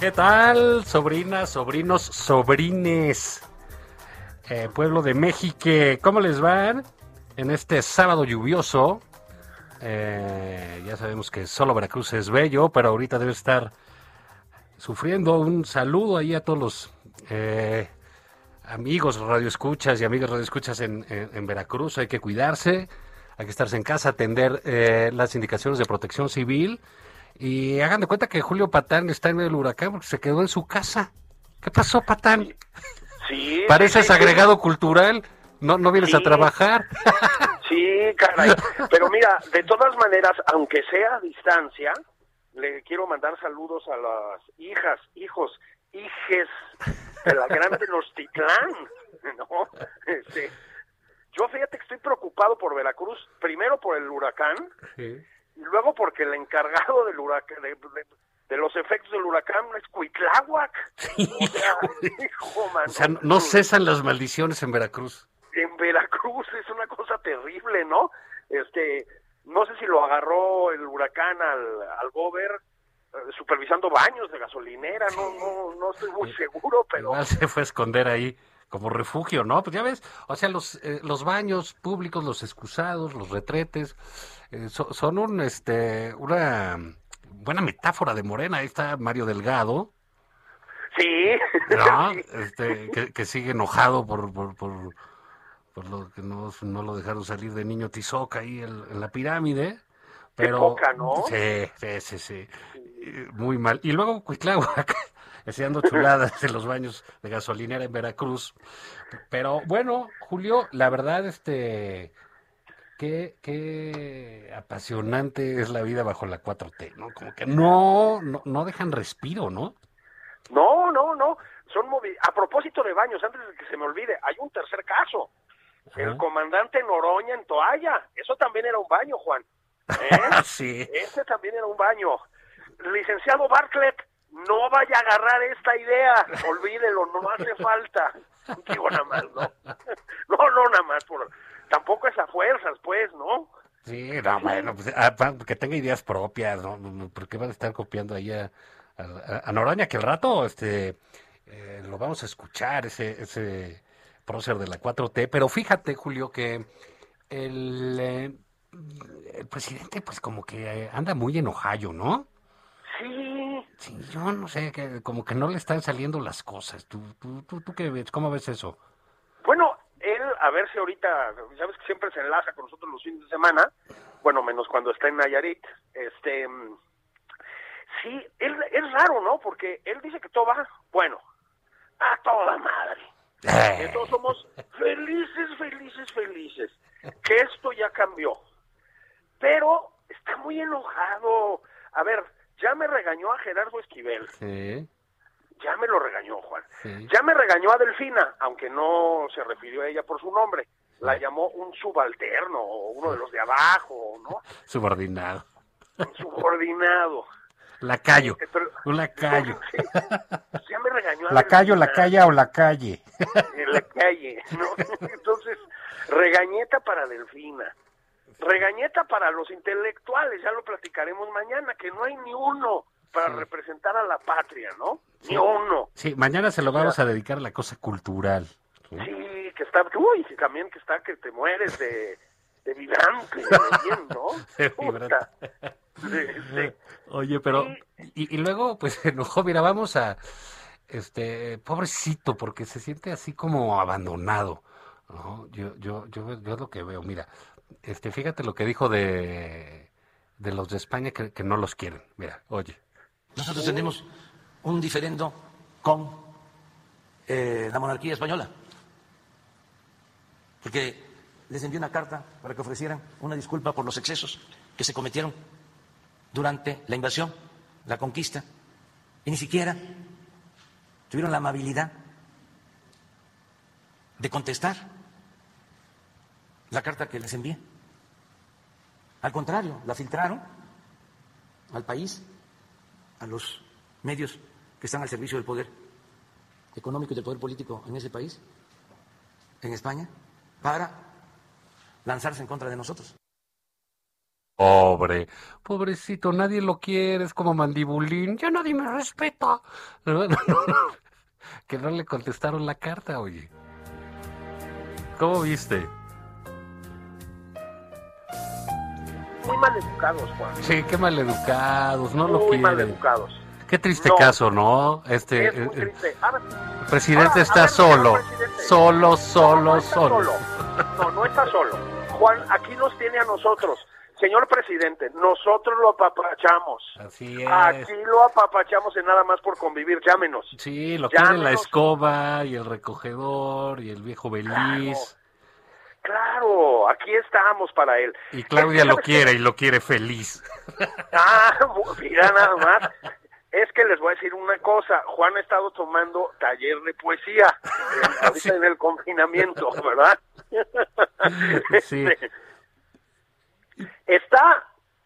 ¿Qué tal, sobrinas, sobrinos, sobrines? Eh, pueblo de México, ¿cómo les van en este sábado lluvioso? Eh, ya sabemos que solo Veracruz es bello, pero ahorita debe estar sufriendo. Un saludo ahí a todos los eh, amigos radioescuchas y amigas radioescuchas en, en, en Veracruz. Hay que cuidarse, hay que estarse en casa, atender eh, las indicaciones de protección civil. Y hagan de cuenta que Julio Patán está en medio del huracán porque se quedó en su casa. ¿Qué pasó, Patán? Sí. Pareces sí, sí. agregado cultural. No, no vienes a Sí. trabajar. Sí, caray. Pero mira, de todas maneras, aunque sea a distancia, le quiero mandar saludos a las hijas, hijos, hijes de la gran Tenochtitlán, ¿no? Este, yo fíjate que estoy preocupado por Veracruz, primero por el huracán, y luego porque el encargado del huracán, de, de- de los efectos del huracán es Cuitláhuac. O sea, hijo, mano. O sea, no, no cesan las maldiciones en Veracruz. en Veracruz es una cosa terrible, ¿no? Este, no sé si lo agarró el huracán al, al gober eh, supervisando baños de gasolinera, no, no, no estoy muy seguro, pero Igual se fue a esconder ahí como refugio, ¿no? Pues ya ves, o sea, los, eh, los baños públicos, los excusados, los retretes, eh, so- son un, este, una buena metáfora de Morena. Ahí está Mario Delgado, sí, Este, que, que sigue enojado por, por, por, por lo que no, no lo dejaron salir de niño Tizoc ahí en, en la pirámide. Pero, poca, ¿no? Sí, sí, sí, sí. Muy mal. Y luego Cuitláhuac, haciendo chuladas en los baños de gasolinera en Veracruz. Pero bueno, Julio, la verdad, este, qué, qué apasionante es la vida bajo la 4T, ¿no? Como que no, no, no dejan respiro, ¿no? no, no, no, son movi a propósito de baños, antes de que se me olvide, hay un tercer caso, el comandante Noroña en Toalla, eso también era un baño, Juan, ¿eh? sí. Ese también era un baño. Licenciado Bartlett, no vaya a agarrar esta idea. Olvídelo, no hace falta. Digo nada más, ¿no? No, no, nada más. Por... Tampoco es a fuerzas, pues, ¿no? Sí, no, bueno, pues, ah, que tenga ideas propias, ¿no? ¿Por qué van a estar copiando ahí a, a- a? Que el rato, este, eh, lo vamos a escuchar, ese, ese prócer de la 4T. Pero fíjate, Julio, que el, eh, el presidente, pues como que eh, anda muy enojado, ¿no? Sí, yo no sé, que como que no le están saliendo las cosas. ¿Tú, tú, tú, tú qué ves? ¿Cómo ves eso? Bueno, él, a ver si ahorita, sabes que siempre se enlaza con nosotros los fines de semana, bueno, menos cuando está en Nayarit, este, sí, él, es raro, ¿no? Porque él dice que todo va, bueno, a toda madre. Que todos somos felices, felices, felices, que esto ya cambió. Pero está muy enojado. A ver, ya me regañó a Gerardo Esquivel, Sí, ya me lo regañó Juan. sí. Ya me regañó a Delfina, aunque no se refirió a ella por su nombre. La llamó un subalterno, o uno de los de abajo, ¿no? Subordinado. Un subordinado. Lacayo. Eh, pero- Un lacayo. Sí, ya me regañó a Lacayo, la calle o la calle. en la calle, ¿no? Entonces, regañeta para Delfina. Regañeta para los intelectuales, ya lo platicaremos mañana, que no hay ni uno para representar a la patria, ¿no? Ni uno. Sí, mañana se lo vamos a dedicar a la cosa cultural. Sí, que está, uy, que también que está que te mueres de, de vibrante, bien, ¿no? De vibrante. Oye, pero y, y luego pues se enojó, mira, vamos a este pobrecito porque se siente así como abandonado, ¿no? Yo yo yo yo es lo que veo, mira, este fíjate lo que dijo de de los de España que, no los quieren. Mira, oye. Nosotros tenemos un diferendo con eh, la monarquía española, porque les envié una carta para que ofrecieran una disculpa por los excesos que se cometieron durante la invasión, la conquista, y ni siquiera tuvieron la amabilidad de contestar la carta que les envié. Al contrario, la filtraron al país, a los medios que están al servicio del poder económico y del poder político en ese país, en España, para lanzarse en contra de nosotros. Pobre, pobrecito, nadie lo quiere, es como mandibulín, ya nadie me respeta. Que no le contestaron la carta, oye. ¿Cómo viste? Muy mal educados, Juan. Sí, qué maleducados, no lo muy mal quieren. educados. Qué triste No. caso, ¿no? Este, Es muy eh, eh, triste. Ahora, el presidente ahora, está ver, solo, presidente. solo, solo, no está solo. No, no está solo. Juan, aquí nos tiene a nosotros. Señor presidente, nosotros lo apapachamos. Así es. Aquí lo apapachamos en nada más por convivir. Llámenos. Sí, lo Ya quiere la escoba y el recogedor y el viejo Beliz. Claro, aquí estamos para él. Y Claudia lo quiere y lo quiere feliz. Ah, mira nada más. Es que les voy a decir una cosa. Juan ha estado tomando taller de poesía ahorita Sí. en el confinamiento, ¿verdad? Sí. Este, Está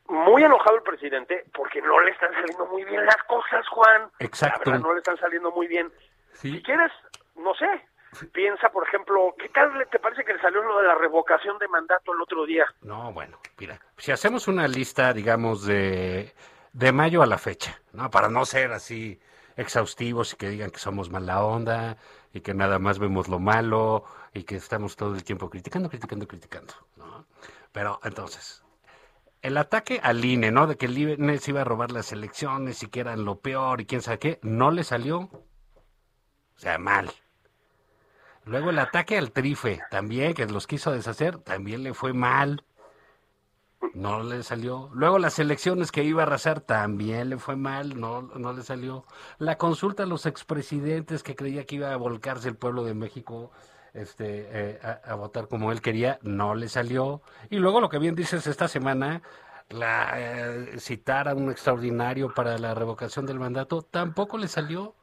muy enojado el presidente porque no le están saliendo muy bien las cosas, Juan. Exacto. La verdad, no le están saliendo muy bien. Sí. Si quieres, no sé, piensa, por ejemplo, ¿qué tal te parece que le salió lo de la revocación de mandato el otro día? No, bueno, mira, si hacemos una lista, digamos, de, de mayo a la fecha, ¿no? Para no ser así exhaustivos y que digan que somos mala onda y que nada más vemos lo malo y que estamos todo el tiempo criticando, criticando, criticando, ¿no? Pero entonces, el ataque al INE, ¿no? De que el INE se iba a robar las elecciones y que eran lo peor y quién sabe qué, no le salió. O sea, mal. Luego el ataque al Trife, también, que los quiso deshacer, también le fue mal. No le salió. Luego las elecciones que iba a arrasar, también le fue mal, no, no le salió. La consulta a los expresidentes que creía que iba a volcarse el pueblo de México este, eh, a, a votar como él quería, no le salió. Y luego lo que bien dices esta semana, la, eh, citar a un extraordinario para la revocación del mandato, tampoco le salió.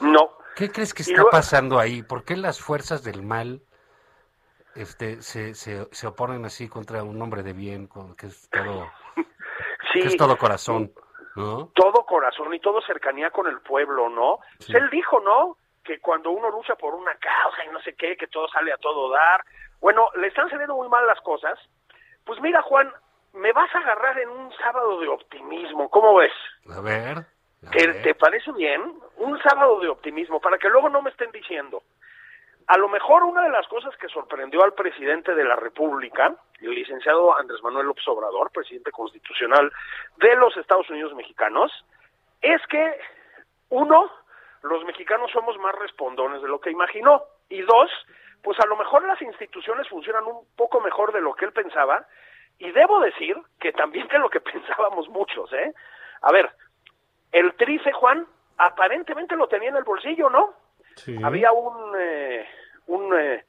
No. ¿Qué crees que está luego- pasando ahí? ¿Por qué las fuerzas del mal este, se, se, se oponen así contra un hombre de bien, con, que es todo, Sí, que es todo corazón? ¿no? todo corazón y todo cercanía con el pueblo, ¿no? Sí. Él dijo, ¿no? Que cuando uno lucha por una causa y no sé qué, que todo sale a todo dar. Bueno, le están saliendo muy mal las cosas. Pues mira, Juan, me vas a agarrar en un sábado de optimismo. ¿Cómo ves? A ver. ¿Te, ver. te parece bien? Un sábado de optimismo, para que luego no me estén diciendo. A lo mejor una de las cosas que sorprendió al presidente de la República, el licenciado Andrés Manuel López Obrador, presidente constitucional de los Estados Unidos mexicanos, es que, uno, los mexicanos somos más respondones de lo que imaginó, y dos, pues a lo mejor las instituciones funcionan un poco mejor de lo que él pensaba, y debo decir que también de lo que pensábamos muchos, ¿eh? A ver, el trice, Juan, aparentemente lo tenía en el bolsillo, ¿no? Sí. Había un, eh, un eh,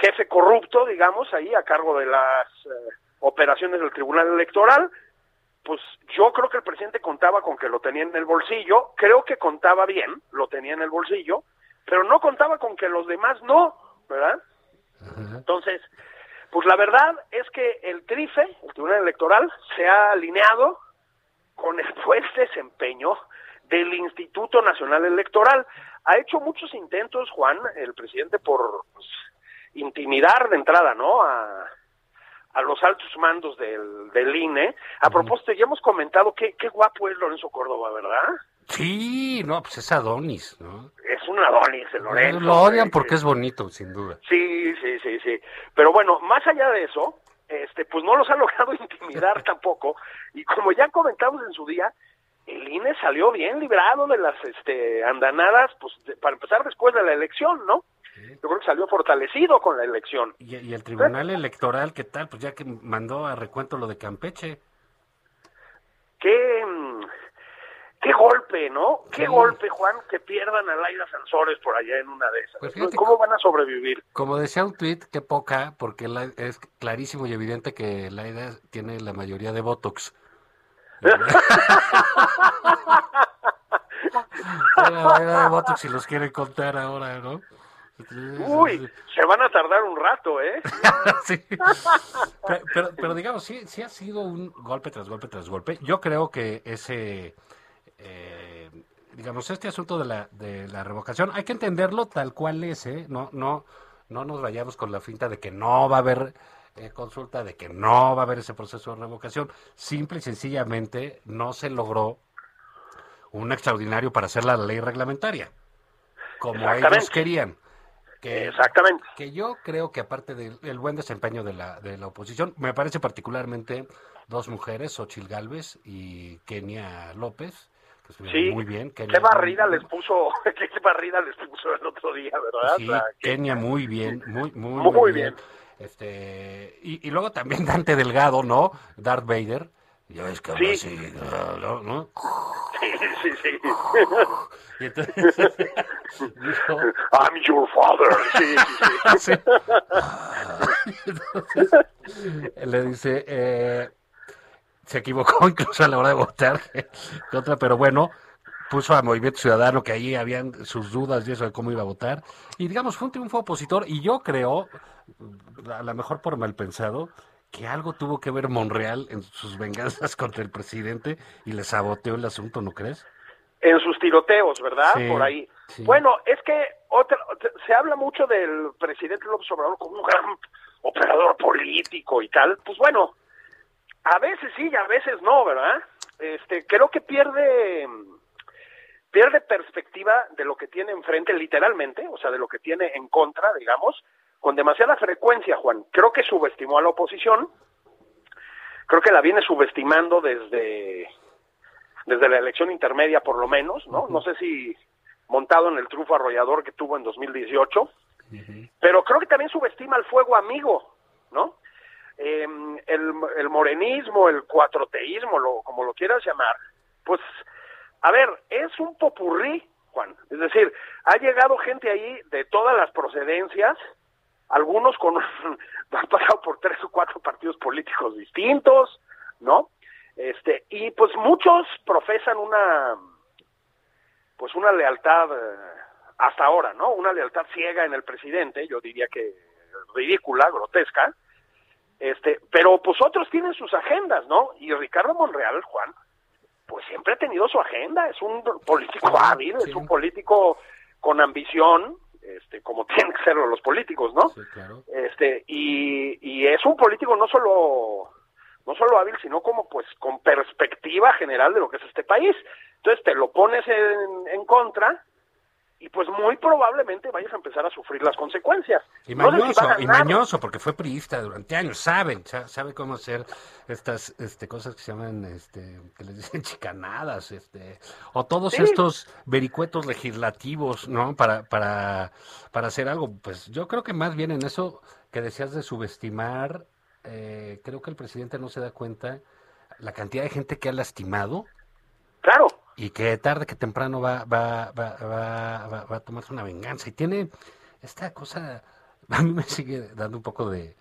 jefe corrupto, digamos, ahí a cargo de las eh, operaciones del Tribunal Electoral. Pues yo creo que el presidente contaba con que lo tenía en el bolsillo, creo que contaba bien, lo tenía en el bolsillo, pero no contaba con que los demás no, ¿verdad? Ajá. Entonces, pues la verdad es que el TRIFE, el Tribunal Electoral, se ha alineado con el buen desempeño del Instituto Nacional Electoral. Ha hecho muchos intentos, Juan, el presidente, por pues, intimidar de entrada, ¿no? A, a los altos mandos del, del INE. A propósito, ya hemos comentado que qué guapo es Lorenzo Córdoba, ¿verdad? Sí, no, pues es Adonis, ¿no? Es un Adonis, el Lorenzo. Lo odian porque es bonito, sin duda. Sí, sí, sí, sí. Pero bueno, más allá de eso, este, pues no los ha logrado intimidar tampoco. Y como ya comentamos en su día, el INE salió bien librado de las este, andanadas, pues de- para empezar después de la elección, ¿no? Yo creo que salió fortalecido con la elección. Y, y el Tribunal Electoral, ¿qué tal? Pues ya que mandó a recuento lo de Campeche. Qué, mm, qué golpe, ¿no? Qué Sí. golpe, Juan, que pierdan a Laida Sansores por allá en una de esas. Pues fíjate ¿Cómo van a sobrevivir? Como decía un tuit, qué poca, porque la- es clarísimo y evidente que Laida tiene la mayoría de Botox. Tiene la mayoría de Botox si los quieren contar ahora, ¿no? Uy, se van a tardar un rato, ¿eh? Sí. Pero, pero, pero digamos, sí, sí ha sido un golpe tras golpe tras golpe. Yo creo que ese, eh, digamos, este asunto de la, de la revocación, hay que entenderlo tal cual es, ¿eh? No, no, no nos vayamos con la finta de que no va a haber eh, consulta, de que no va a haber ese proceso de revocación. Simple y sencillamente no se logró un extraordinario para hacer la ley reglamentaria, como ellos querían. Que, Exactamente. que yo creo que aparte del el buen desempeño de la, de la oposición, me parece particularmente dos mujeres, Xochil Gálvez y Kenia López, que estuvieron Sí. muy bien. Kenia Qué barrida les puso, qué barrida les puso el otro día, ¿verdad? Sí, La- Kenia muy bien, muy, muy, Muy muy, bien. bien. Este, y, y luego también Dante Delgado, ¿no? Darth Vader. Ya ves que Sí. así, ¿no? ¿no? Sí, sí, sí. Y entonces dijo, I'm your father. Sí, sí, sí. Sí. Entonces, le dice, eh, se equivocó incluso a la hora de votar contra, pero bueno, puso a Movimiento Ciudadano que ahí habían sus dudas y eso de cómo iba a votar. Y digamos, fue un triunfo opositor y yo creo, a lo mejor por mal pensado, que algo tuvo que ver Monreal en sus venganzas contra el presidente y le saboteó el asunto, ¿no crees? En sus tiroteos, ¿verdad? Sí, Por ahí. sí. Bueno, es que otra, se habla mucho del presidente López Obrador como un gran operador político y tal. Pues bueno, a veces sí y a veces no, ¿verdad? Este, creo que pierde pierde perspectiva de lo que tiene enfrente literalmente, o sea, de lo que tiene en contra, digamos, con demasiada frecuencia, Juan. Creo que subestimó a la oposición. Creo que la viene subestimando desde desde la elección intermedia por lo menos, ¿no? No sé si montado en el trufo arrollador que tuvo en 2018, pero creo que también subestima el fuego amigo, ¿no? Eh, el, morenismo, el cuatroteísmo, lo, como lo quieras llamar, pues, a ver, es un popurrí, Juan. Es decir, ha llegado gente ahí de todas las procedencias, algunos con han pasado por tres o cuatro partidos políticos distintos, ¿no? Este, y pues muchos profesan una pues una lealtad eh, hasta ahora, ¿no? Una lealtad ciega en el presidente, yo diría que ridícula, grotesca. Este, pero pues otros tienen sus agendas, ¿no? Y Ricardo Monreal, Juan, pues siempre ha tenido su agenda, es un político hábil, es un político con ambición, este, como tienen que serlo los políticos, ¿no? Sí, claro. este y, y es un político no solo no solo hábil sino como pues con perspectiva general de lo que es este país entonces te lo pones en, en contra y pues muy probablemente vayas a empezar a sufrir las consecuencias Y No sé si mañoso, y mañoso, porque fue priista durante años, saben, sa- sabe cómo hacer estas este, cosas que se llaman, este, que les dicen chicanadas, este, o todos Sí. estos vericuetos legislativos, ¿no? Para, para, para hacer algo. Pues yo creo que más bien en eso que decías de subestimar, eh, creo que el presidente no se da cuenta la cantidad de gente que ha lastimado claro y que tarde que temprano va, va, va, va, va, a tomarse una venganza. Y tiene esta cosa, a mí me sigue dando un poco de,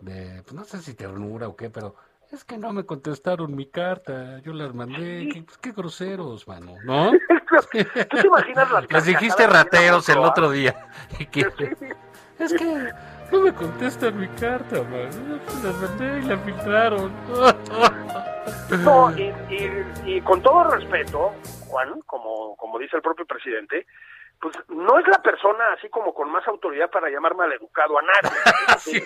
de pues no sé si ternura o qué, pero es que no me contestaron mi carta, yo las mandé, qué, qué groseros, mano, ¿no? tú te imaginas las Les dijiste rateros el otro día. Y que, Sí. es que no me contestan mi carta, man. Las mandé y la filtraron. No, y, y- y con todo respeto, Juan, como, como dice el propio presidente, pues no es la persona así como con más autoridad para llamar maleducado a nadie. Sí.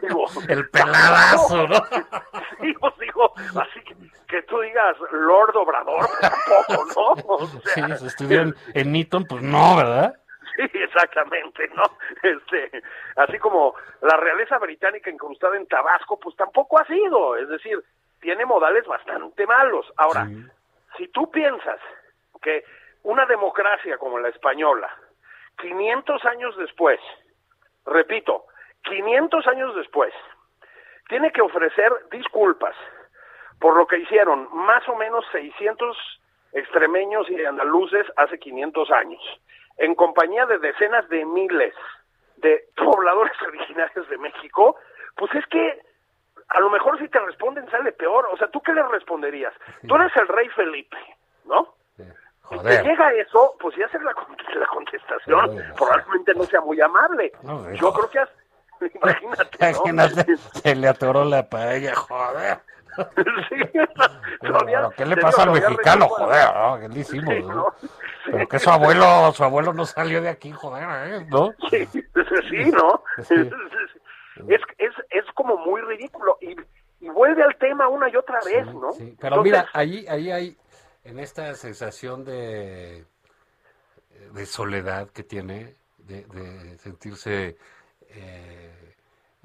Digo, El peladazo, ¿no? Sí, os digo, así que, que tú digas Lord Obrador, pues tampoco, ¿no? O Sí, sea, si estuvieron en Eaton, pues no, ¿verdad? sí, Exactamente, ¿no? Este, así como la realeza británica incrustada en Tabasco, pues tampoco ha sido, es decir, tiene modales bastante malos. Ahora, si tú piensas que una democracia como la española, 500 años después, repito, 500 años después, tiene que ofrecer disculpas por lo que hicieron más o menos 600 extremeños y andaluces hace 500 años, en compañía de decenas de miles de pobladores originarios de México, pues es que a lo mejor si te responden sale peor. O sea, ¿tú qué le responderías? Tú eres el rey Felipe, ¿no? Si te llega eso, pues ya hacer la, la contestación probablemente no sea muy amable. Yo creo que has, imagínate, ¿no? se le atoró la paella, joder. sí, ¿Qué le pasa al mexicano, joder? ¿no? ¿Qué le hicimos? ¿no? Pero que su abuelo, su abuelo no salió de aquí, joder, ¿eh? ¿no? Sí, sí, ¿no? Es, es, es como muy ridículo y, y vuelve al tema una y otra vez, ¿no? Sí. Pero mira, ahí, ahí hay, en esta sensación de, de soledad que tiene, de, de sentirse eh,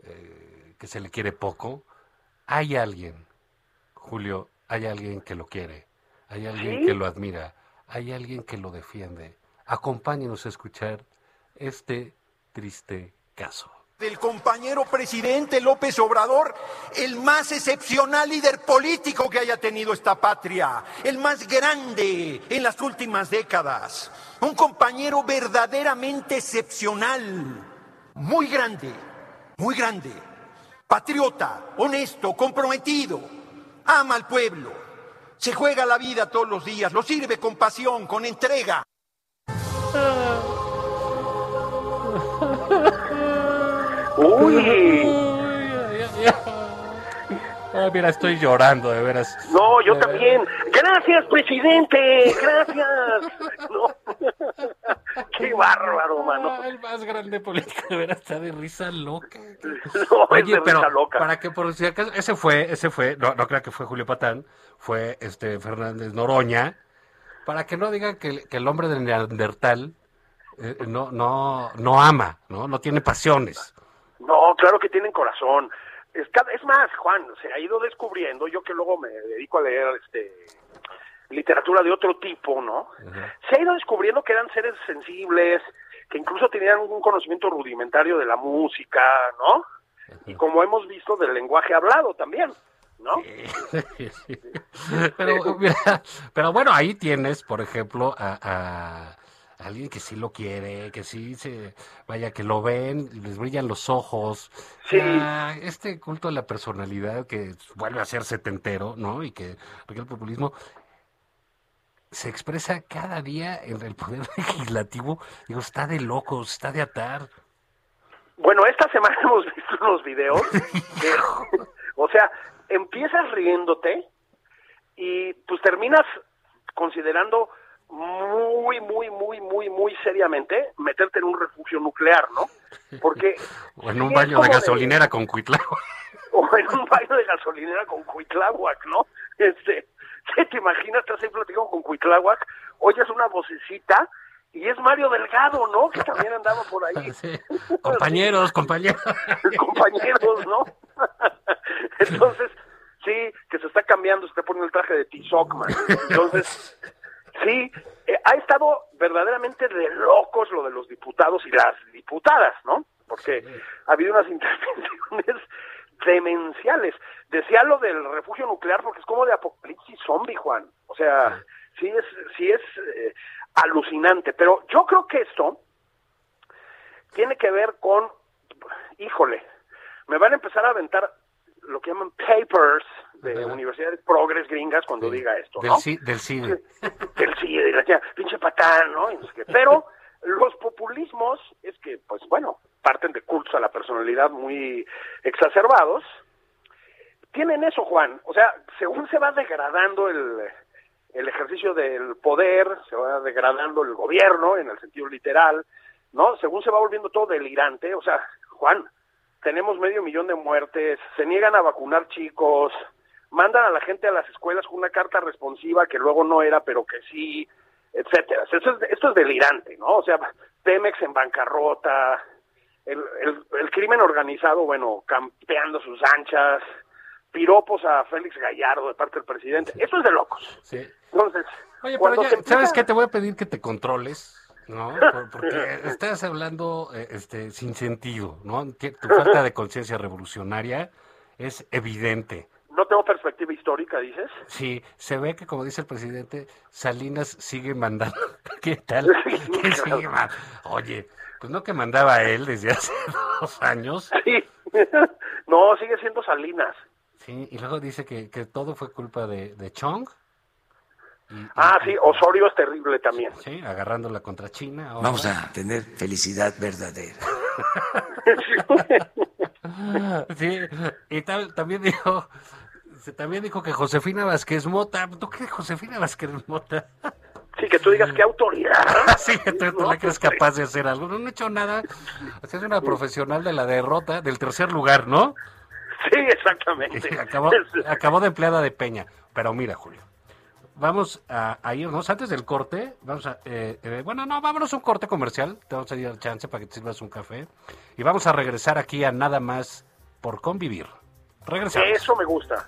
eh, que se le quiere poco, hay alguien, Julio, hay alguien que lo quiere, hay alguien que lo admira, hay alguien que lo defiende. Acompáñenos a escuchar este triste caso del compañero presidente López Obrador, el más excepcional líder político que haya tenido esta patria, el más grande en las últimas décadas, un compañero verdaderamente excepcional, muy grande, muy grande, patriota, honesto, comprometido, ama al pueblo, se juega la vida todos los días, lo sirve con pasión, con entrega. Uy. Ah, mira, estoy llorando, de veras. No, yo De también. Gracias, presidente. Gracias. No. Qué bárbaro, mano. El más grande político, de veras, está de risa loca. No, es de pero risa loca. para que por si acaso, ese fue, ese fue, no, no creo que fue Julio Patán, fue este Fernández Noroña, para que no digan que, el- que el hombre de Neandertal eh, no, no, no ama, ¿no? No tiene pasiones. No, claro que tienen corazón. Es, es más, Juan, se ha ido descubriendo, yo que luego me dedico a leer este literatura de otro tipo, ¿no? Se ha ido descubriendo que eran seres sensibles, que incluso tenían un conocimiento rudimentario de la música, ¿no? Y como hemos visto, del lenguaje hablado también, ¿no? pero, mira, pero bueno, ahí tienes, por ejemplo, a, a alguien que sí lo quiere, que sí se, vaya, que lo ven, les brillan los ojos. Sí. Ah, este culto a la personalidad que vuelve a ser setentero, ¿no? Y que, el populismo se expresa cada día en el poder legislativo. Digo, está de locos, está de atar. Bueno, esta semana hemos visto unos videos. que, o sea, empiezas riéndote y pues terminas considerando muy, muy, muy, muy, muy seriamente meterte en un refugio nuclear, ¿no? Porque... O en un baño de gasolinera con Cuitlao. o en un baño de gasolinera con Cuitláhuac, ¿no? Este, ¿qué te imaginas? Estás ahí platicando con Cuitláhuac, oyes una vocecita y es Mario Delgado, ¿no? Que también andaba por ahí. Sí. Compañeros, compañeros. compañeros, ¿no? Entonces, sí, que se está cambiando, se está poniendo el traje de Tizoc, man. Entonces, sí, eh, ha estado verdaderamente de locos lo de los diputados y las diputadas, ¿no? Porque ha habido unas intervenciones demenciales. Decía lo del refugio nuclear porque es como de apocalipsis zombie, Juan. O sea, sí es, sí es eh, alucinante. Pero yo creo que esto tiene que ver con, híjole, me van a empezar a aventar lo que llaman papers de Ajá. universidades progres gringas cuando diga esto, Del, ¿no? ci- del cine. del sí, de la tía, pinche patán, ¿no? Y no sé qué. Pero los populismos es que, pues bueno, parten de cultos a la personalidad muy exacerbados. Tienen eso, Juan. O sea, según se va degradando el, el ejercicio del poder, se va degradando el gobierno en el sentido literal, ¿no? Según se va volviendo todo delirante, o sea, Juan, tenemos medio millón de muertes, se niegan a vacunar chicos, mandan a la gente a las escuelas con una carta responsiva que luego no era, pero que sí. etcétera. Esto es, esto es delirante, ¿no? O sea, Pemex en bancarrota, el, el, el crimen organizado, bueno, campeando sus anchas, piropos a Félix Gallardo de parte del presidente. Eso es de locos. Sí. Entonces, Oye, pero ya, empieza- ¿sabes qué? Te voy a pedir que te controles, ¿no? Por- porque estás hablando eh, este, sin sentido, ¿no? Tu falta de conciencia revolucionaria es evidente. No tengo perspectiva histórica, dices. Sí, se ve que, como dice el presidente, Salinas sigue mandando. ¿Qué tal? ¿Qué sigue Oye, pues no que mandaba él desde hace dos años. Sí. no, sigue siendo Salinas. Sí, y luego dice que, que todo fue culpa de, de Chong. Y- y- Ah, sí, Osorio es terrible también. Sí, agarrándola contra China. ahora. Vamos a tener felicidad verdadera. Sí, y tal- también dijo, también dijo que Josefina Vázquez Mota, ¿tú crees Josefina Vázquez Mota? Sí, que tú digas qué autoridad. Sí, tú, tú No, la crees capaz de hacer algo, no, no he hecho nada, o sea, es una profesional de la derrota, del tercer lugar, ¿no? Sí, exactamente. Acabó de empleada de Peña, pero mira, Julio, vamos a, a irnos, antes del corte, vamos a, eh, eh, bueno, no, vámonos a un corte comercial, te vamos a dar chance para que te sirvas un café, y vamos a regresar aquí a nada más por convivir. Regresamos. Eso me gusta.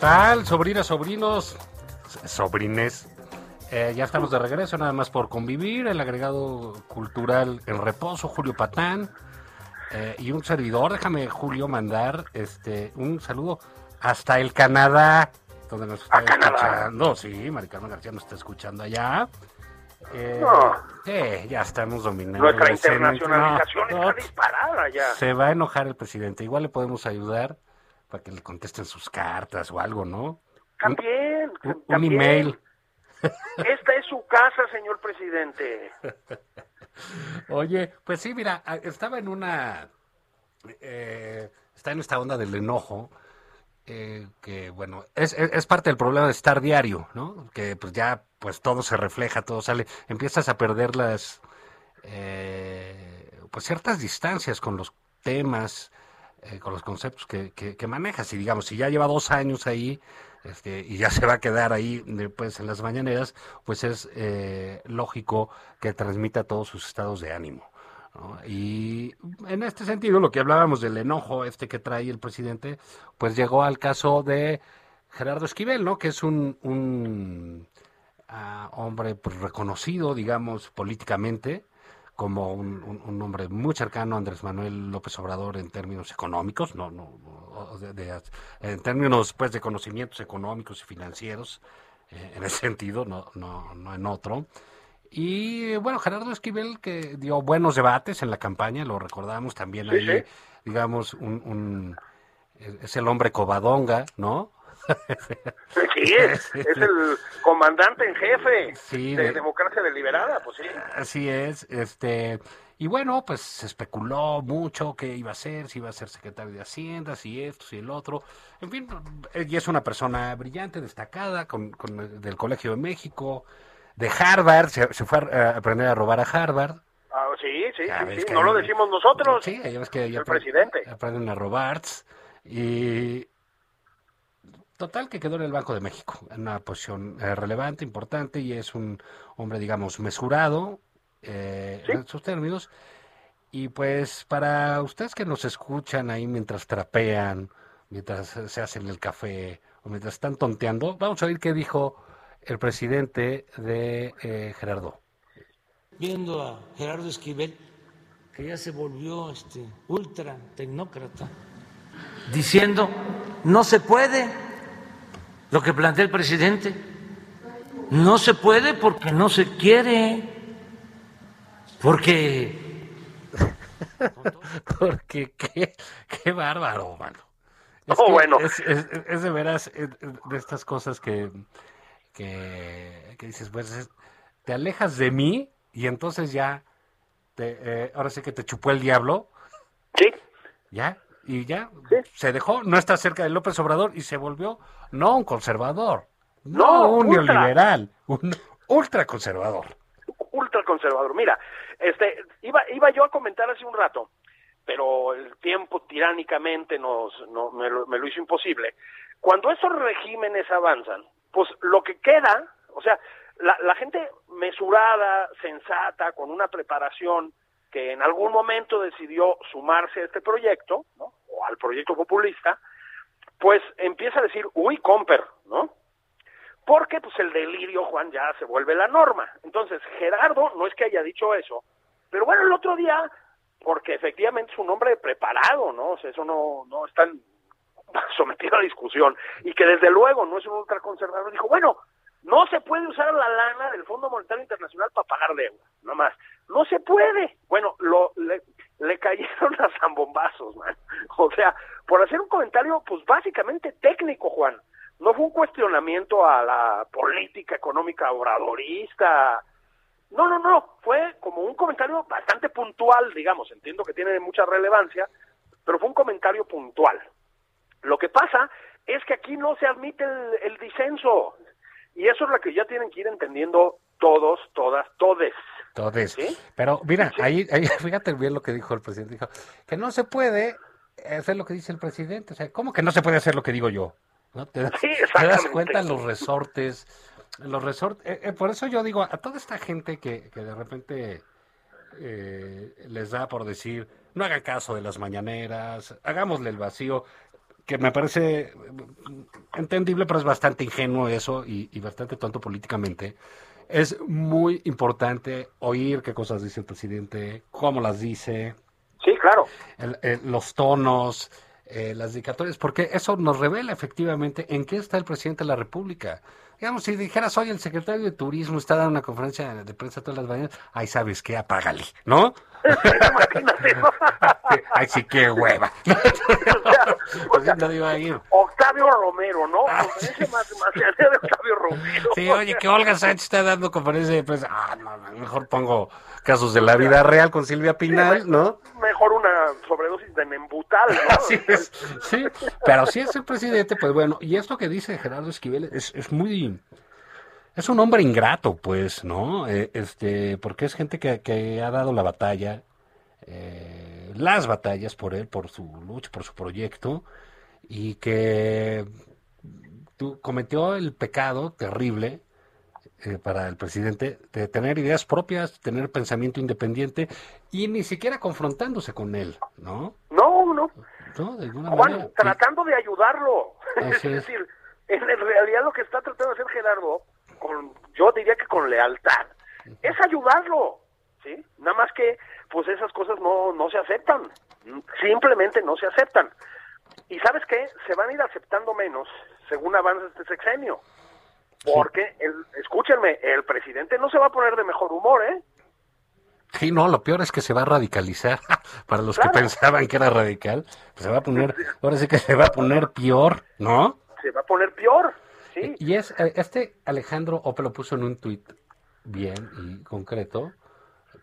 Tal, sobrinas, sobrinos, sobrines? Eh, ya estamos de regreso, nada más por convivir, el agregado cultural en reposo, Julio Patán, eh, y un servidor, déjame, Julio, mandar este un saludo hasta el Canadá, donde nos está escuchando. Sí, Maricarmen García nos está escuchando allá. Eh, No. sí, ya estamos dominando. Nuestra internacionalización No, no, está disparada ya. se va a enojar el presidente. Igual le podemos ayudar para que le contesten sus cartas o algo, ¿no? También. Un, un también. email. Esta es su casa, señor presidente. Oye, pues sí, mira, estaba en una... eh, está en esta onda del enojo, eh, que bueno, es, es- es parte del problema de estar diario, ¿no? Que pues ya, pues todo se refleja, todo sale, empiezas a perder las, eh, pues ciertas distancias con los temas, eh, con los conceptos que, que- que manejas. Y digamos, si ya lleva dos años ahí este, y ya se va a quedar ahí después en las mañaneras, pues es eh, lógico que transmita todos sus estados de ánimo. ¿no? Y en este sentido, lo que hablábamos del enojo este que trae el presidente, pues llegó al caso de Gerardo Esquivel, ¿no? Que es un, un ah, hombre pues, reconocido, digamos, políticamente, como un, un- un hombre muy cercano a Andrés Manuel López Obrador en términos económicos, no, no, o de- de- en términos pues de conocimientos económicos y financieros, eh, en ese sentido, no, no, no en otro. Y bueno, Gerardo Esquivel que dio buenos debates en la campaña, lo recordamos también ahí, sí. digamos, un, un- es el hombre cobadonga, ¿no? Sí, es, es el comandante en jefe Sí, de de- Democracia Deliberada, pues sí. Así es, este, y bueno, pues se especuló mucho qué iba a ser, si iba a ser secretario de Hacienda, si esto, si el otro, en fin, y es una persona brillante, destacada, con, con- del Colegio de México, de Harvard, se, se fue a, a aprender a robar a Harvard. Ah, sí, sí, sí, no lo decimos nosotros. Sí, ya ves que ya el presidente. aprenden a robar, y total que quedó en el Banco de México, en una posición eh, relevante, importante, y es un hombre, digamos, mesurado eh, Sí. en sus términos. Y pues para ustedes que nos escuchan ahí mientras trapean, mientras se hacen el café o mientras están tonteando. Vamos a oír qué dijo el presidente de eh, Gerardo. Viendo a Gerardo Esquivel, que ya se volvió este ultra tecnócrata, diciendo no se puede lo que plantea el presidente. No se puede porque no se quiere, porque Porque qué, qué bárbaro, mano. Es, Oh, bueno. es, es- es de veras eh, de estas cosas que, que, que dices, pues es- te alejas de mí y entonces ya, te, eh, ahora sí que te chupó el diablo, Sí, ya, y ya Sí. se dejó, no está cerca de López Obrador y se volvió no un conservador, no, No, un ultra. neoliberal, un ultraconservador. ultraconservador. Mira, este, iba, iba yo a comentar hace un rato, pero el tiempo tiránicamente nos, no, me, lo, me lo hizo imposible. Cuando esos regímenes avanzan, pues lo que queda, o sea, la, la gente mesurada, sensata, con una preparación que en algún momento decidió sumarse a este proyecto, ¿no? o al proyecto populista, pues empieza a decir, uy, comper, ¿no? porque pues el delirio, Juan, ya se vuelve la norma. Entonces, Gerardo no es que haya dicho eso, pero bueno, el otro día, porque efectivamente es un hombre preparado, ¿no? O sea, eso no, no está sometido a discusión, y que desde luego no es un ultraconservador, dijo, bueno, no se puede usar la lana del Fondo Monetario Internacional para pagar deuda, nada más. No se puede. Bueno, lo, le, cayeron a zambombazos, man. O sea, por hacer un comentario, pues básicamente técnico, Juan. No fue un cuestionamiento a la política económica obradorista. No, no, no. Fue como un comentario bastante puntual, digamos. Entiendo que tiene mucha relevancia, pero fue un comentario puntual. Lo que pasa es que aquí no se admite el disenso. Y eso es lo que ya tienen que ir entendiendo todos, todas, todes. Entonces, ¿Sí? pero mira, ahí, ahí fíjate bien lo que dijo el presidente. Dijo que no se puede hacer lo que dice el presidente. O sea, ¿cómo que no se puede hacer lo que digo yo? ¿No? ¿Te, das, Sí, te das cuenta los resortes? Los resortes. eh, eh, por eso yo digo, a toda esta gente que, que de repente eh, les da por decir, no hagan caso de las mañaneras, hagámosle el vacío, que me parece entendible, pero es bastante ingenuo eso y, y bastante tonto políticamente. Es muy importante oír qué cosas dice el presidente, cómo las dice, Sí, claro. el- el- los tonos, eh, las dedicatorias, porque eso nos revela efectivamente en qué está el presidente de la República. Digamos, si dijeras, oye, el secretario de Turismo está dando una conferencia de prensa todas las mañanas, ay, ¿sabes qué? Apágale, ¿no? Imagínate, ¿no? ay, sí, qué hueva. O sea, o Pues ahí. Octavio Romero, ¿no? Ah, Conferencia más mañanera de Octavio Romero. Sí, oye, que Olga Sánchez está dando conferencia de prensa. Ah, no, no, mejor pongo casos de la vida real con Silvia Pinal, ¿no? Mejor una sobredosis de Nembutal, ¿no? Sí, pero si es el presidente, pues bueno, y esto que dice Gerardo Esquivel es, es muy, es un hombre ingrato, pues, ¿no? Eh, este, porque es gente que, que ha dado la batalla, eh, las batallas por él, por su lucha, por su proyecto, y que cometió el pecado terrible eh, para el presidente de tener ideas propias, tener pensamiento independiente y ni siquiera confrontándose con él, ¿no? No, no. ¿No? De alguna Juan, manera. tratando de ayudarlo. Es es. decir, en realidad lo que está tratando de hacer Gerardo, con, yo diría que con lealtad, es ayudarlo, ¿sí? Nada más que, pues esas cosas no, no se aceptan, simplemente no se aceptan. ¿Y sabes qué? Se van a ir aceptando menos según avanza este sexenio. Porque, el, escúchenme, el presidente no se va a poner de mejor humor, ¿eh? Sí, no, lo peor es que se va a radicalizar. Para los Claro. que pensaban que era radical, pues se va a poner, ahora sí que se va a poner peor, ¿no? Se va a poner peor, ¿sí? Y es, eh, este Alejandro Ope lo puso en un tuit bien y concreto,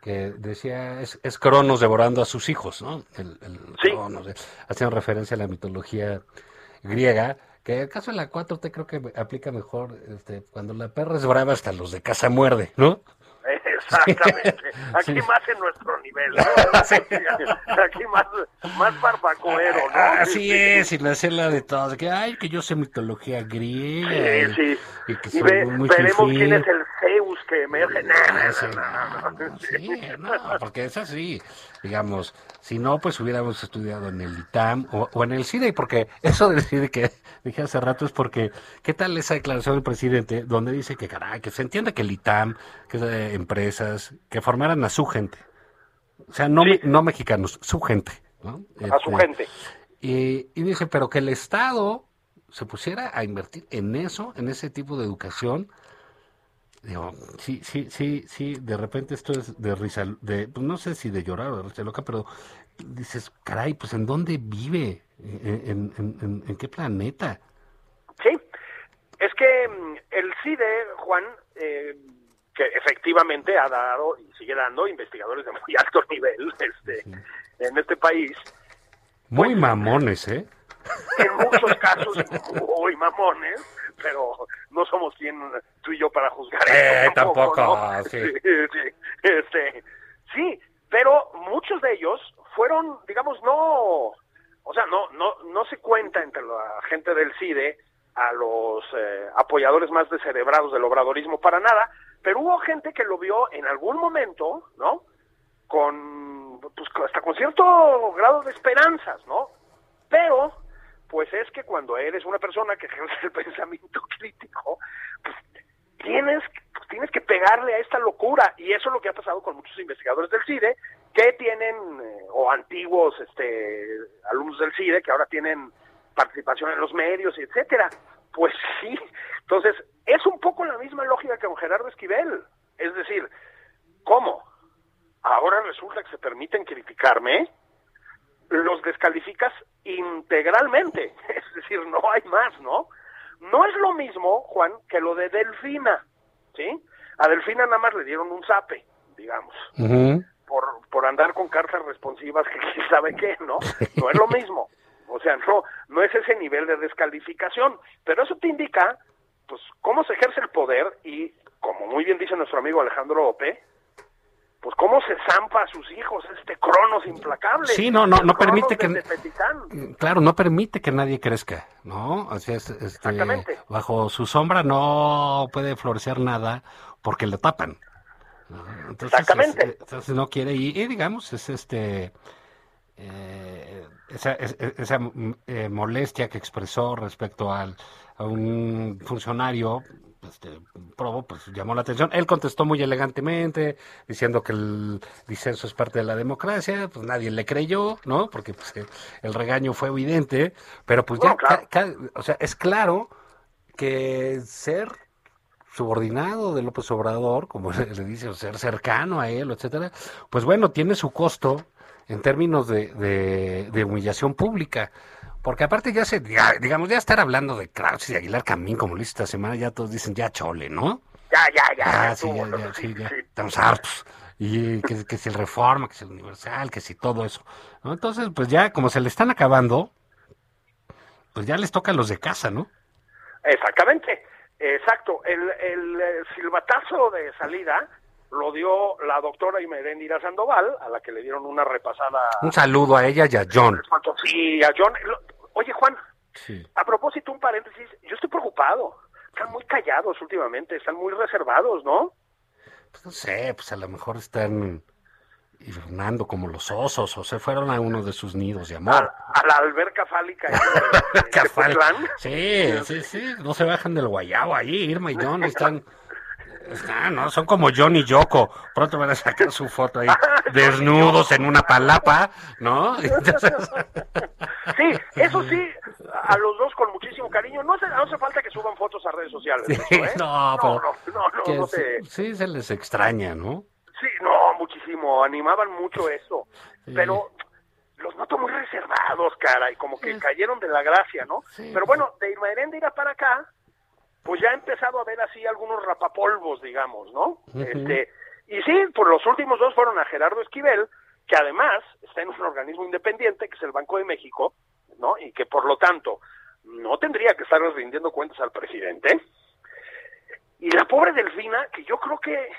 que decía, es, es Cronos devorando a sus hijos, ¿no? El, el Sí. Cronos, eh, haciendo referencia a la mitología griega, que el caso de la 4T creo que aplica mejor, este, cuando la perra es brava hasta los de casa muerde, ¿no? Exactamente. Aquí Sí. más en nuestro nivel. ¿no? Aquí más, más barbacoero, ¿no? Ah, Así es, y la cela de todos, que ay, que yo sé mitología griega. Sí, sí. Y que Y soy ve- muy veremos quién es el Zeus que emerge. No, no, no, sí, no, porque es así, digamos, si no, pues hubiéramos estudiado en el ITAM o, o en el CIDE, porque eso del CIDE que dije hace rato es porque, ¿qué tal esa declaración del presidente donde dice que, caray, que se entiende que el ITAM, que eh, empresas, que formaran a su gente, o sea, no, me- no mexicanos, su gente, ¿no? A su Este, gente. y, y dice, pero que el Estado se pusiera a invertir en eso, en ese tipo de educación. Digo, sí, sí, sí, sí, de repente esto es de risa, de, pues no sé si de llorar o de risa loca, pero dices, caray, pues ¿en dónde vive? ¿En, en, en- en qué planeta? Sí, es que mm, el CIDE, Juan, eh, que efectivamente ha dado y sigue dando investigadores de muy alto nivel este, en este país, Muy Pues- mamones, ¿eh? en muchos casos muy mamones, pero no somos quien tú y yo para juzgar Eh, eso tampoco, ¿no? sí. sí, este, sí, pero muchos de ellos fueron, digamos, no, o sea, no, no, no se cuenta entre la gente del CIDE a los eh, apoyadores más descerebrados del obradorismo para nada, pero hubo gente que lo vio en algún momento, ¿no? Con, pues, hasta con cierto grado de esperanzas, ¿no? Pero, pues es que cuando eres una persona que ejerce el pensamiento crítico, pues tienes, pues, tienes que pegarle a esta locura. Y eso es lo que ha pasado con muchos investigadores del CIDE que tienen, eh, o antiguos este, alumnos del CIDE que ahora tienen participación en los medios, etcétera. Pues sí, entonces es un poco la misma lógica que con Gerardo Esquivel. Es decir, ¿cómo? Ahora resulta que se permiten criticarme, los descalificas integralmente. Es decir, no hay más, ¿no? No es lo mismo, Juan, que lo de Delfina, ¿sí? A Delfina nada más le dieron un zape, digamos, por, por andar con cartas responsivas que quién sabe qué, ¿no? No es lo mismo. O sea, no, no es ese nivel de descalificación. Pero eso te indica, pues, cómo se ejerce el poder y, como muy bien dice nuestro amigo Alejandro Ope, pues cómo se zampa a sus hijos este cronos implacable. Sí, no, no, no permite que-. Claro, no permite que nadie crezca, ¿no? Así es, este, Exactamente. bajo su sombra no puede florecer nada porque le tapan. ¿no? Entonces, Exactamente. es- entonces no quiere y, y digamos es este eh, esa, es- esa mm, eh, molestia que expresó respecto al, a un funcionario este, probo, pues llamó la atención. Él contestó muy elegantemente, diciendo que el disenso es parte de la democracia, pues nadie le creyó, ¿no? Porque pues, eh, el regaño fue evidente, pero pues ya, No, claro. ca- ca- o sea, es claro que ser subordinado de López Obrador, como le le dice, o ser cercano a él, etcétera, pues bueno, tiene su costo en términos de, de- de humillación pública. Porque aparte ya se, ya, digamos, ya estar hablando de Krause y de Aguilar Camín, como lo hice esta semana, ya todos dicen, ya chole, ¿no? Ya, ya, ya. Ah, ya sí, ya, ya, sí, ya, estamos hartos. Y que, que si el Reforma, que si el Universal, que si todo eso. ¿no? Entonces, pues ya, como se le están acabando, pues ya les toca a los de casa, ¿no? Exactamente, exacto. El, el, eh, silbatazo de salida lo dio la doctora Imerendira Sandoval, a la que le dieron una repasada. Un saludo a ella y a John. Sí, a John. Oye, Juan, Sí. a propósito, un paréntesis. Yo estoy preocupado. Están muy callados últimamente, están muy reservados, ¿no? Pues no sé, pues a lo mejor están hibernando como los osos, o se fueron a uno de sus nidos de A, amor. a la alberca fálica. Cafal. Tepotlán. Sí, sí, sí, no se bajan del guayabo ahí, Irma y John están, están, no, son como John y Yoko, pronto van a sacar su foto ahí, desnudos en una palapa, ¿no? Entonces, Sí, eso sí, a los dos con muchísimo cariño. No hace, no hace falta que suban fotos a redes sociales. sí, eso, ¿eh? no, no, no, no, no sí, te- sí se les extraña, ¿no? Sí, no, muchísimo. Animaban mucho eso. Sí. Pero los noto muy reservados, cara, y como que cayeron de la gracia, ¿no? Pero bueno, de Irma Heréndira para acá, pues ya ha empezado a ver así algunos rapapolvos, digamos, ¿no? este, y sí, pues los últimos dos fueron a Gerardo Esquivel, que además está en un organismo independiente, que es el Banco de México, ¿no? Y que por lo tanto no tendría que estar rindiendo cuentas al presidente. Y la pobre Delfina, que yo creo que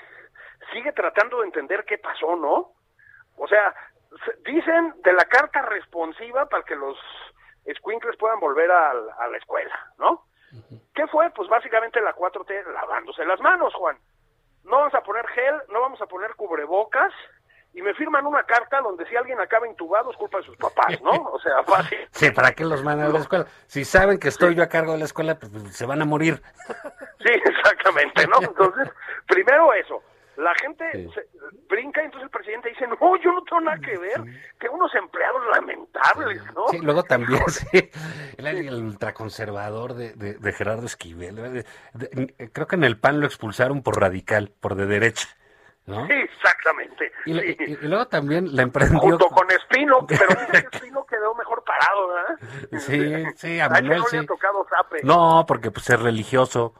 sigue tratando de entender qué pasó, ¿no? O sea, se- dicen de la carta responsiva para que los escuincles puedan volver al- a, la escuela, ¿no? ¿Qué fue? Pues básicamente la 4T lavándose las manos, Juan. no vamos a poner gel, no vamos a poner cubrebocas, y me firman una carta donde si alguien acaba intubado es culpa de sus papás, ¿no? O sea, fácil. Sí, ¿para qué los mandan a la escuela? Si saben que estoy yo a cargo de la escuela, pues, pues, se van a morir. Sí, exactamente, ¿no? Entonces, primero eso. La gente Sí. se- brinca y entonces el presidente dice, no, yo no tengo nada que ver, que unos empleados lamentables, ¿no? Sí, luego también, sí, el, el ultraconservador de, de, de Gerardo Esquivel. de- creo que en el PAN lo expulsaron por radical, por de derecha, ¿no? Sí, exactamente. Y, le- sí. y- y luego también la emprendió... Junto con Espino, pero Espino quedó mejor parado, ¿verdad? Sí, sí, a Manuel sí. ha tocado zape. No, porque pues es religioso.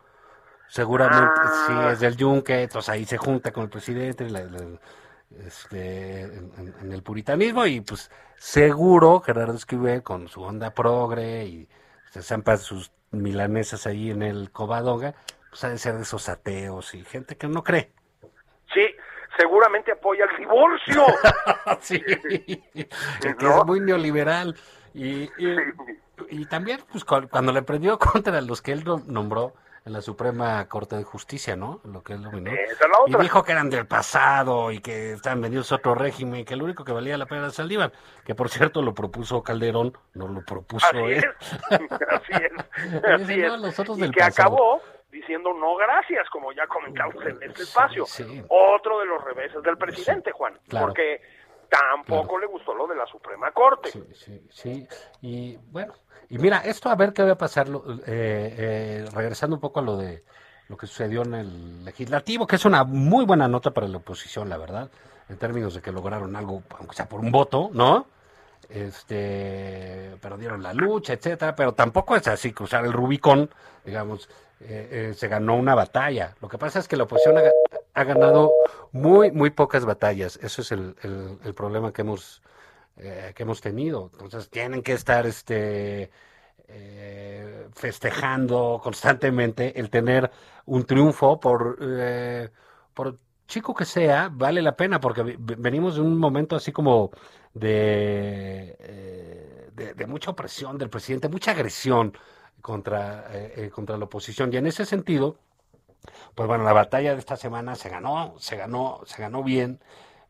Seguramente Ah. sí es del yunque, entonces ahí se junta con el presidente la- la- este, en, en- el puritanismo y pues seguro Gerardo Esquivel con su onda progre y se zampa sus milanesas ahí en el Covadonga, pues ha de ser de esos ateos y gente que no cree. Seguramente apoya el divorcio. Sí, es muy neoliberal. Y, y, y también, pues, cu- cuando le prendió contra los que él nom- nombró en la Suprema Corte de Justicia, ¿no? Lo que él la Y dijo que eran del pasado y que estaban vendidos a otro régimen, que lo único que valía la pena era Saldívar, que por cierto lo propuso Calderón, no lo propuso Así él. es, así es, así es. los otros Y del que pasado. acabó diciendo no gracias, como ya comentamos en este espacio. sí. Otro de los reveses del presidente, Juan, claro. porque tampoco le gustó lo de la Suprema Corte. Sí, sí, sí. Y bueno, y mira, esto a ver qué va a pasar, lo- eh, eh, regresando un poco a lo de lo que sucedió en el legislativo, que es una muy buena nota para la oposición, la verdad, en términos de que lograron algo, aunque sea por un voto, ¿no? Este, perdieron la lucha, etcétera, pero tampoco es así cruzar el Rubicón, digamos, eh, eh, se ganó una batalla. Lo que pasa es que la oposición ha, ga- ha ganado muy, muy pocas batallas. Eso es el, problema que hemos, eh, que hemos tenido. Entonces tienen que estar este, eh, festejando constantemente el tener un triunfo por, por chico que sea, vale la pena porque ve- venimos de un momento así como de, de, de mucha opresión del presidente, mucha agresión contra, eh, eh, contra la oposición. Y en ese sentido, pues bueno, la batalla de esta semana se ganó, se ganó, se ganó bien,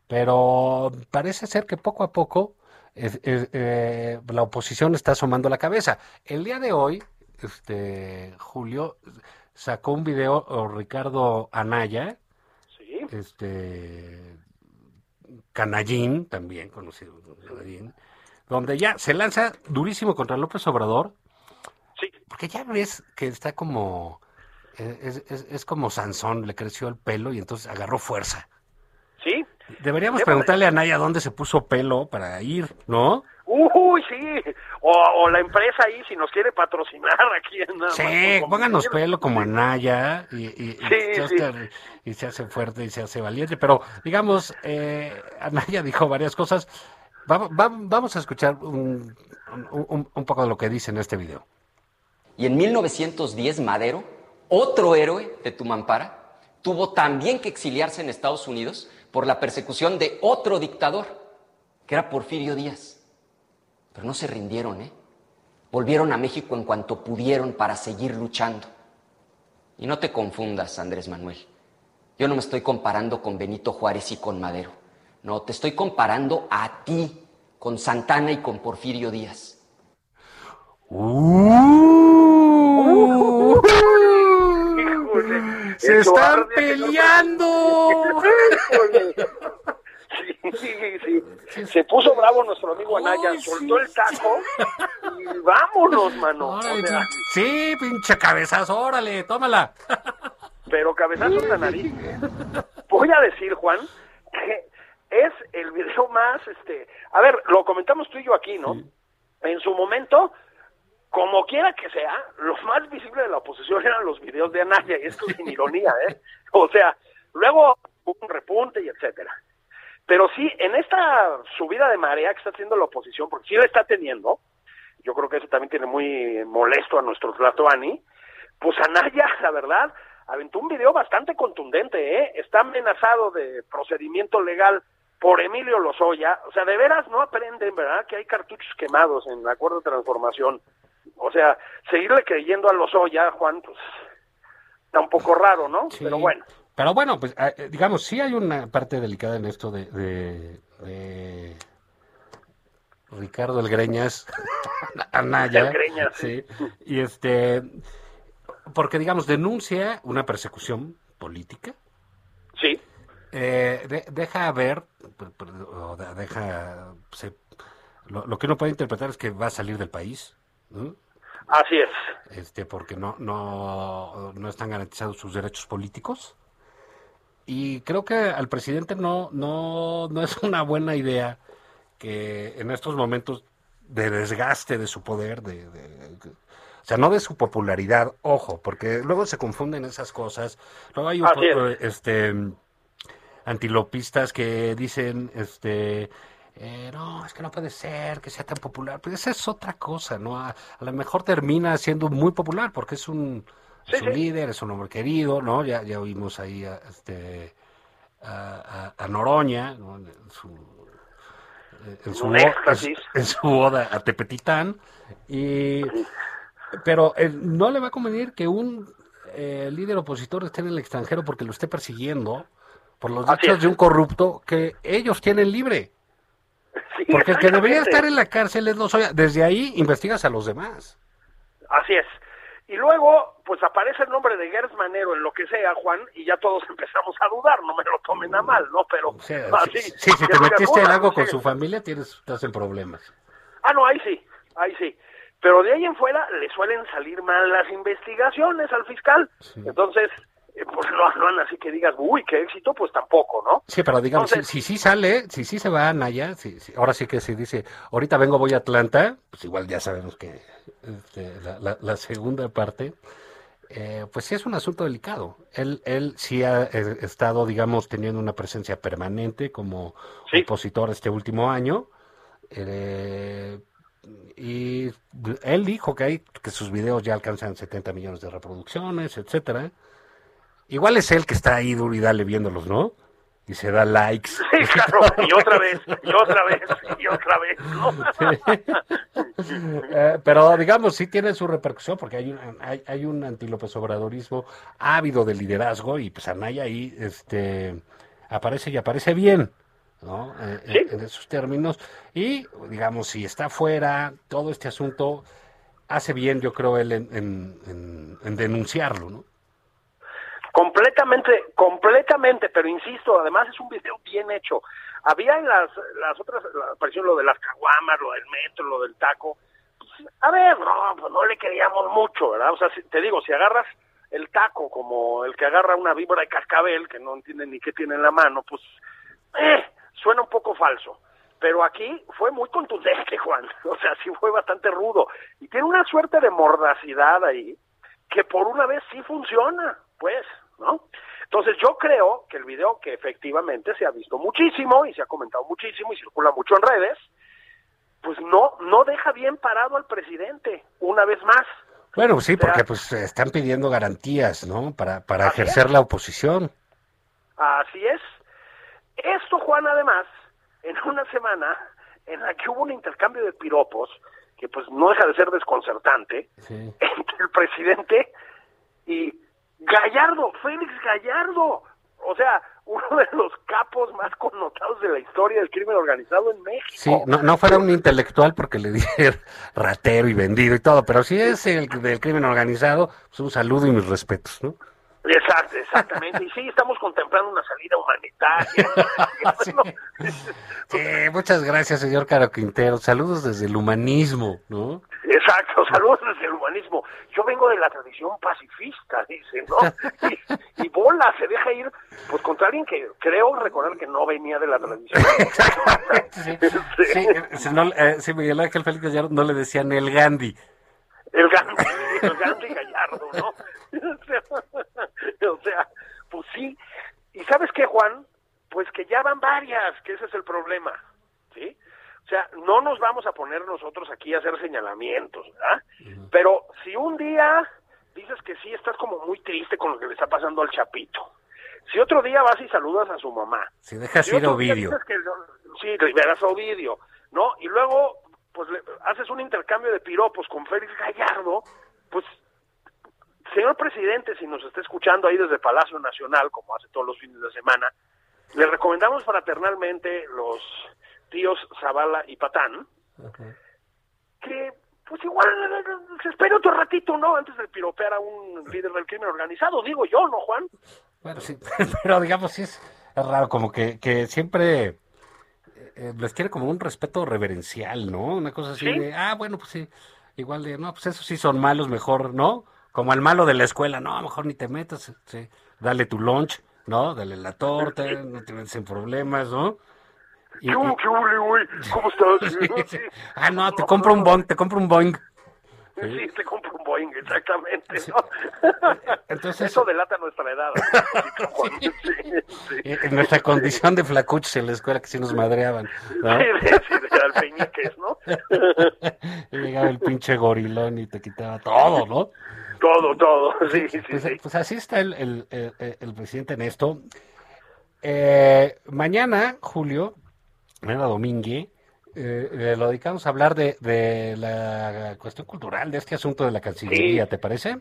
pero parece ser que poco a poco eh, la oposición está asomando la cabeza. El día de hoy, este Julio sacó un video o Ricardo Anaya, Sí, este Canallín, también conocido como Canallín, donde ya se lanza durísimo contra López Obrador, sí. porque ya ves que está como eh, es, es- es como Sansón, le creció el pelo y entonces agarró fuerza. Sí. Deberíamos de- preguntarle a Naya dónde se puso pelo para ir, ¿no? Uy, sí. O, o la empresa ahí, si nos quiere patrocinar aquí en nada más Sí, pónganos pelo como Anaya y, y, y Sí, se sí. hace, y se hace fuerte y se hace valiente. Pero, digamos, eh, Anaya dijo varias cosas. Vamos, vamos a escuchar un- un poco de lo que dice en este video. Y en 1910 Madero, otro héroe de Tumampara, tuvo también que exiliarse en Estados Unidos por la persecución de otro dictador, que era Porfirio Díaz. Pero no se rindieron, ¿eh? Volvieron a México en cuanto pudieron para seguir luchando. Y no te confundas, Andrés Manuel. Yo no me estoy comparando con Benito Juárez y con Madero. No, te estoy comparando a ti, con Santana y con Porfirio Díaz. ¡Uh! Híjole, ¡Se eso están peleando! Sí, sí, sí. Se puso bravo nuestro amigo Anaya, Ay, soltó sí. el taco y vámonos, mano. O sea, sí, pinche cabezazo, órale, tómala. pero cabezazo en la nariz. Voy a decir, Juan, que es el video más, este, a ver, lo comentamos tú y yo aquí, ¿no? En su momento, como quiera que sea, lo más visible de la oposición eran los videos de Anaya, y esto sin ironía, ¿eh? O sea, luego un repunte y etcétera. Pero sí, en esta subida de marea que está haciendo la oposición, porque sí la está teniendo, yo creo que eso también tiene muy molesto a nuestro Tlatoani, pues Anaya, la verdad, aventó un video bastante contundente, ¿eh? Está amenazado de procedimiento legal por Emilio Lozoya, o sea, de veras no aprenden, ¿verdad? Que hay cartuchos quemados en el acuerdo de transformación. O sea, seguirle creyendo a Lozoya, Juan, pues está un poco raro, ¿no? Sí. Pero bueno. Pero bueno, pues ah, eh, digamos, sí hay una parte delicada en esto de, de- de Ricardo El Greñas, Anaya. El Greñas, sí. Y este, porque digamos, denuncia una persecución política. Sí, Eh, de- deja ver, o de- deja, se- lo, lo que uno puede interpretar es que va a salir del país, ¿no? así es. este, porque no, no, no están garantizados sus derechos políticos. Y creo que al presidente no, no, no es una buena idea que en estos momentos de desgaste de su poder, de, de- o sea, no de su popularidad, ojo, porque luego se confunden esas cosas. Luego hay un Así es. este, antilopistas que dicen, este, eh, no, es que no puede ser que sea tan popular. Pues esa es otra cosa, ¿no? A, a lo mejor termina siendo muy popular porque es un, Sí, es un sí. líder, es un hombre querido, ¿no? Ya, ya oímos ahí a, este, a, a- Noroña, ¿no? En su, en su, en su- en su oda a Tepetitán. Y, pero eh, no le va a convenir que un eh, líder opositor esté en el extranjero porque lo esté persiguiendo por los Así dichos es. de un corrupto que ellos tienen libre. Sí, Porque el que debería estar en la cárcel es Lozoya. Desde ahí investigas a los demás. Así es. Y luego, pues aparece el nombre de Gers Manero en lo que sea, Juan, y ya todos empezamos a dudar, no me lo tomen a mal, ¿no? Pero, O sea, así, si, te metiste en "Puta, algo no con sé". su familia, tienes, estás en problemas. Ah, no, ahí sí, ahí sí. Pero de ahí en fuera le suelen salir mal las investigaciones al fiscal. Entonces, pues no, no así que digas, uy, qué éxito, pues tampoco, ¿no? Sí, pero digamos, Entonces- si, si sí sale, si sí se va a Naya, si, si- ahora sí que si dice, ahorita vengo, voy a Atlanta, pues igual ya sabemos que este, la, la- la segunda parte, eh, pues sí es un asunto delicado. Él, él sí ha eh, estado, digamos, teniendo una presencia permanente como Sí. opositor este último año. eh, y él dijo que, hay, que sus videos ya alcanzan 70 millones de reproducciones, etcétera. Igual es él que está ahí duro y dale viéndolos, ¿no? Y se da likes. Sí, claro, y otra vez, y otra vez, y otra vez, ¿no? Eh, pero digamos, sí tiene su repercusión porque hay un, hay, hay un anti-López Obradorismo ávido de liderazgo y pues Anaya ahí este, aparece y aparece bien, ¿no? Eh, Sí. en, en esos términos. Y digamos, si está fuera, todo este asunto hace bien, yo creo, él en, en- en- en denunciarlo, ¿no? Completamente, completamente, pero insisto, además es un video bien hecho. Había en las, las otras, apareció lo de las caguamas, lo del metro, lo del taco. Pues, a ver, no, pues no le queríamos mucho, ¿verdad? O sea, si- te digo, si agarras el taco como el que agarra una víbora de cascabel, que no entiende ni qué tiene en la mano, pues, eh, suena un poco falso. Pero aquí fue muy contundente, Juan. O sea, sí fue bastante rudo. Y tiene una suerte de mordacidad ahí, que por una vez sí funciona, pues, ¿no? Entonces yo creo que el video que efectivamente se ha visto muchísimo y se ha comentado muchísimo y circula mucho en redes, pues no no deja bien parado al presidente una vez más. Bueno, sí, O sea, porque pues están pidiendo garantías, ¿no? Para, para ejercer es. la oposición. Así es. Esto, Juan, además, en una semana en la que hubo un intercambio de piropos, que pues no deja de ser desconcertante, Sí. entre el presidente y Gallardo, Félix Gallardo. O sea, uno de los capos más connotados de la historia del crimen organizado en México. Sí, no, fuera un intelectual porque le dije ratero y vendido y todo, pero si es el del crimen organizado, pues un saludo y mis respetos, ¿no? Exacto, exactamente. Y sí, estamos contemplando una salida humanitaria. Sí. Bueno, Sí, muchas gracias, señor Caro Quintero. Saludos desde el humanismo, ¿no? Exacto, saludos desde el humanismo. Yo vengo de la tradición pacifista, dice, ¿no? Y, y bola, se deja ir, pues contra alguien que creo recordar que no venía de la tradición. Sí, sí, eh, no, eh, sí, Miguel Ángel Félix Gallardo no le decían el Gandhi. El Gandhi, el Gandhi Gallardo, ¿no? O sea, o sea, pues sí. ¿Y sabes qué, Juan? Pues que ya van varias, que ese es el problema, ¿sí? O sea, no nos vamos a poner nosotros aquí a hacer señalamientos, ¿verdad? Pero si un día dices que sí, estás como muy triste con lo que le está pasando al Chapito. Si otro día vas y saludas a su mamá. Si dejas Si ir Ovidio. que- sí, liberas a Ovidio, ¿no? Y luego, pues le- haces un intercambio de piropos con Félix Gallardo, pues Señor presidente, si nos está escuchando ahí desde Palacio Nacional, como hace todos los fines de semana, le recomendamos fraternalmente los tíos Zavala y Patán, que pues igual se espera otro ratito, ¿no? Antes de piropear a un líder del crimen organizado, digo yo, ¿no, Juan? Bueno, sí, pero digamos, sí es, es raro, como que, que siempre eh, les quiere como un respeto reverencial, ¿no? Una cosa así ¿Sí? de, ah, bueno, pues sí, igual de, no, pues esos sí son malos, mejor, ¿no? Como el malo de la escuela, no, mejor ni te metas, sí, dale tu lunch, ¿no? Dale la torta, no te metes en problemas, ¿no? Y- ¿Qué hubo, y- qué hubo, güey? ¿Cómo estás? Sí. Ah, no, te compro un Boeing, te compro un Boeing. Sí, te compro un Boeing, exactamente, ¿no? Entonces- Eso delata nuestra edad. Sí, sí. Eh, En nuestra condición de flacuchos en la escuela que sí nos madreaban, ¿no? Sí, de, sí, de alfeñiques, ¿no? Y llegaba el pinche gorilón y te quitaba todo, ¿no? Todo, todo, sí, sí, Pues, sí. pues así está el, el- el- el presidente en esto. Eh, mañana, Julio, mañana domingue, eh, eh, lo dedicamos a hablar de, de la cuestión cultural, de este asunto de la Cancillería, Sí. ¿te parece?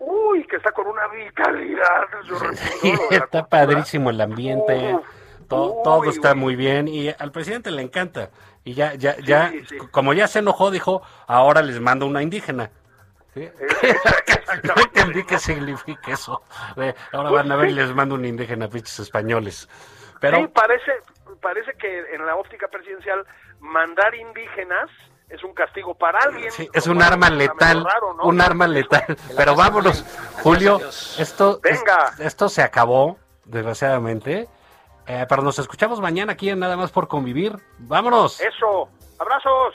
Uy, que está con una vitalidad. Yo Sí, está padrísimo el ambiente, Uf, to- uy, todo está uy. muy bien y al presidente le encanta. Y ya, ya, ya, sí. como ya se enojó, dijo, ahora les mando una indígena. ¿Sí? No entendí qué significa eso. Ahora van a ver y les mando un indígena, pinches españoles. Pero Sí, parece, parece que en la óptica presidencial mandar indígenas es un castigo para alguien. sí, es un arma letal, raro, ¿no? un arma letal. Pero vámonos, Julio, esto, Venga. es- esto se acabó, desgraciadamente. Eh, pero nos escuchamos mañana aquí en Nada más por convivir. Vámonos. Eso, abrazos.